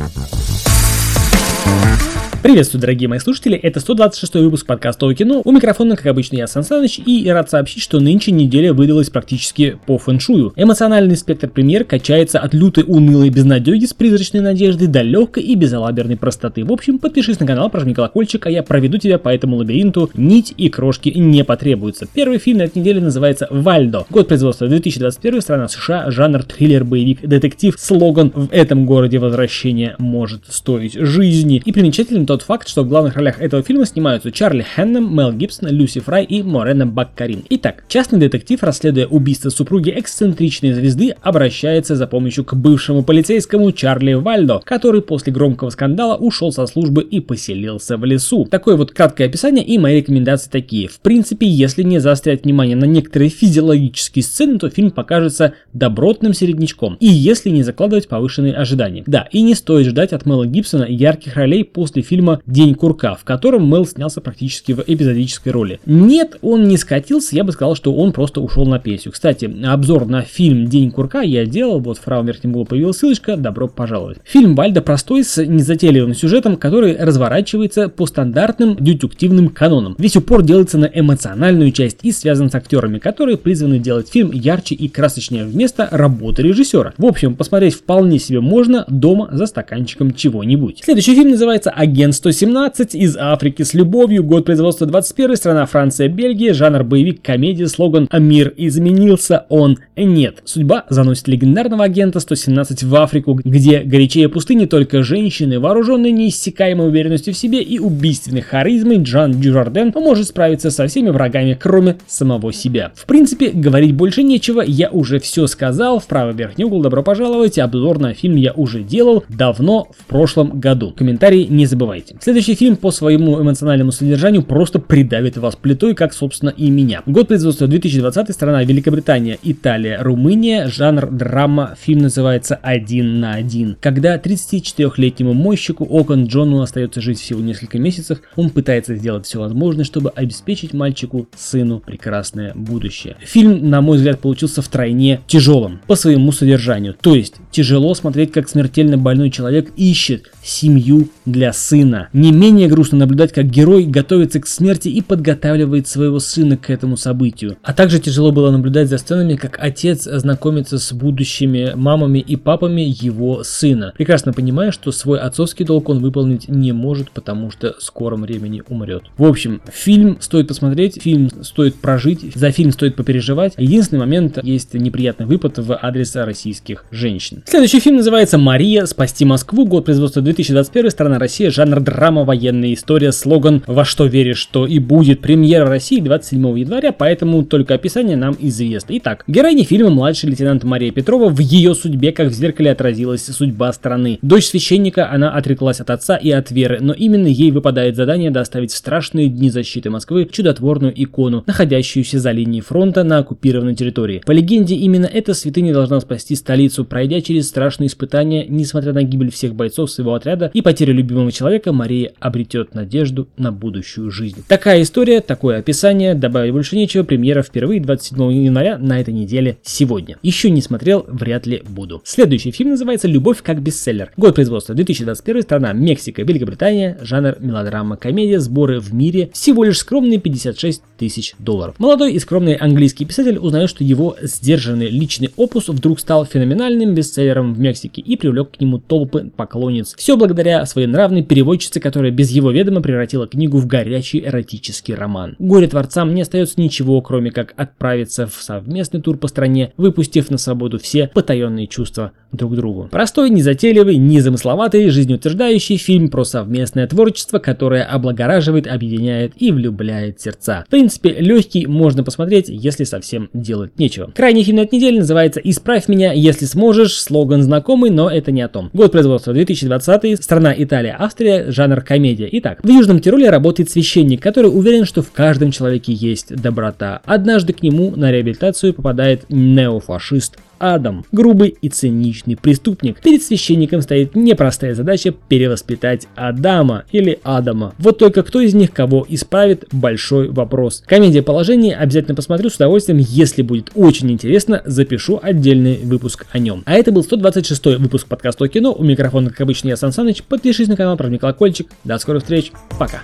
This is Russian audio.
Thank you. Приветствую, дорогие мои слушатели, это 126 выпуск подкаста о кино. У микрофона, как обычно, я Сан Саныч, и рад сообщить, что нынче неделя выдалась практически по фэншую. Эмоциональный спектр премьер качается от лютой унылой безнадеги с призрачной надеждой до легкой и безалаберной простоты. В общем, подпишись на канал, прожми колокольчик, а я проведу тебя по этому лабиринту. Нить и крошки не потребуются. Первый фильм на этой неделе называется «Вальдо». Год производства 2021, страна США, жанр триллер, боевик, детектив. Слоган «В этом городе возвращение может стоить жизни». И примечательным тот факт, что в главных ролях этого фильма снимаются Чарли Хеннем, Мел Гибсон, Люси Фрай и Морена Баккарин. Итак, частный детектив, расследуя убийство супруги эксцентричной звезды, обращается за помощью к бывшему полицейскому Чарли Вальдо, который после громкого скандала ушел со службы и поселился в лесу. Такое вот краткое описание и мои рекомендации такие. В принципе, если не заострять внимание на некоторые физиологические сцены, то фильм покажется добротным середнячком. И если не закладывать повышенные ожидания. Да, и не стоит ждать от Мела Гибсона ярких ролей после фильма фильма «День курка», в котором Мел снялся практически в эпизодической роли. Нет, он не скатился, я бы сказал, что он просто ушел на пенсию. Кстати, обзор на фильм «День курка» я делал, вот в правом верхнем углу появилась ссылочка, добро пожаловать. Фильм Вальда простой, с незатейливым сюжетом, который разворачивается по стандартным детективным канонам. Весь упор делается на эмоциональную часть и связан с актерами, которые призваны делать фильм ярче и красочнее вместо работы режиссера. В общем, посмотреть вполне себе можно дома за стаканчиком чего-нибудь. Следующий фильм называется «Агент Н-117 из Африки с любовью, год производства 21, страна Франция, Бельгия, жанр боевик, комедия, слоган «Мир изменился, он нет». Судьба заносит легендарного агента 117 в Африку, где горячее пустыни только женщины, вооруженные неиссякаемой уверенностью в себе и убийственной харизмой, Джан Дюжарден может справиться со всеми врагами, кроме самого себя. В принципе, говорить больше нечего, я уже все сказал, в правый верхний угол добро пожаловать, обзор на фильм я уже делал давно в прошлом году. Комментарии не забывайте знаете. Следующий фильм по своему эмоциональному содержанию просто придавит вас плитой, как, собственно, и меня. Год производства 2020, страна Великобритания, Италия, Румыния, жанр драма, фильм называется «Один на один». Когда 34-летнему мойщику Окон Джону остается жить всего несколько месяцев, он пытается сделать все возможное, чтобы обеспечить мальчику, сыну, прекрасное будущее. Фильм, на мой взгляд, получился втройне тяжелым по своему содержанию. То есть, тяжело смотреть, как смертельно больной человек ищет семью для сына сына. Не менее грустно наблюдать, как герой готовится к смерти и подготавливает своего сына к этому событию. А также тяжело было наблюдать за сценами, как отец знакомится с будущими мамами и папами его сына, прекрасно понимая, что свой отцовский долг он выполнить не может, потому что в скором времени умрет. В общем, фильм стоит посмотреть, фильм стоит прожить, за фильм стоит попереживать. Единственный момент есть неприятный выпад в адрес российских женщин. Следующий фильм называется «Мария. Спасти Москву». Год производства 2021, страна Россия, жанр драма, военная история, слоган «Во что веришь, что и будет» премьера в России 27 января, поэтому только описание нам известно. Итак, героиня фильма младший лейтенант Мария Петрова, в ее судьбе, как в зеркале отразилась судьба страны. Дочь священника, она отреклась от отца и от веры, но именно ей выпадает задание доставить в страшные дни защиты Москвы чудотворную икону, находящуюся за линией фронта на оккупированной территории. По легенде, именно эта святыня должна спасти столицу, пройдя через страшные испытания, несмотря на гибель всех бойцов своего отряда и потерю любимого человека, человека Мария обретет надежду на будущую жизнь. Такая история, такое описание, добавить больше нечего, премьера впервые 27 января на этой неделе сегодня. Еще не смотрел, вряд ли буду. Следующий фильм называется «Любовь как бестселлер». Год производства 2021, страна Мексика, Великобритания, жанр мелодрама, комедия, сборы в мире, всего лишь скромные 56 тысяч долларов. Молодой и скромный английский писатель узнает, что его сдержанный личный опус вдруг стал феноменальным бестселлером в Мексике и привлек к нему толпы поклонниц. Все благодаря своей нравной переводчице переводчицы, которая без его ведома превратила книгу в горячий эротический роман. Горе-творцам не остается ничего, кроме как отправиться в совместный тур по стране, выпустив на свободу все потаенные чувства друг другу. Простой, незатейливый, незамысловатый, жизнеутверждающий фильм про совместное творчество, которое облагораживает, объединяет и влюбляет сердца. В принципе, легкий можно посмотреть, если совсем делать нечего. Крайний фильм этой недели называется «Исправь меня, если сможешь», слоган знакомый, но это не о том. Год производства 2020, страна Италия, Австрия, жанр комедия. Итак, в Южном Тироле работает священник, который уверен, что в каждом человеке есть доброта. Однажды к нему на реабилитацию попадает неофашист Адам, грубый и циничный преступник. Перед священником стоит непростая задача перевоспитать Адама или Адама. Вот только кто из них кого исправит – большой вопрос. Комедия положения обязательно посмотрю с удовольствием, если будет очень интересно, запишу отдельный выпуск о нем. А это был 126 выпуск подкаста о кино. У микрофона, как обычно, я Сан Саныч. Подпишись на канал, прожми колокольчик. До скорых встреч. Пока.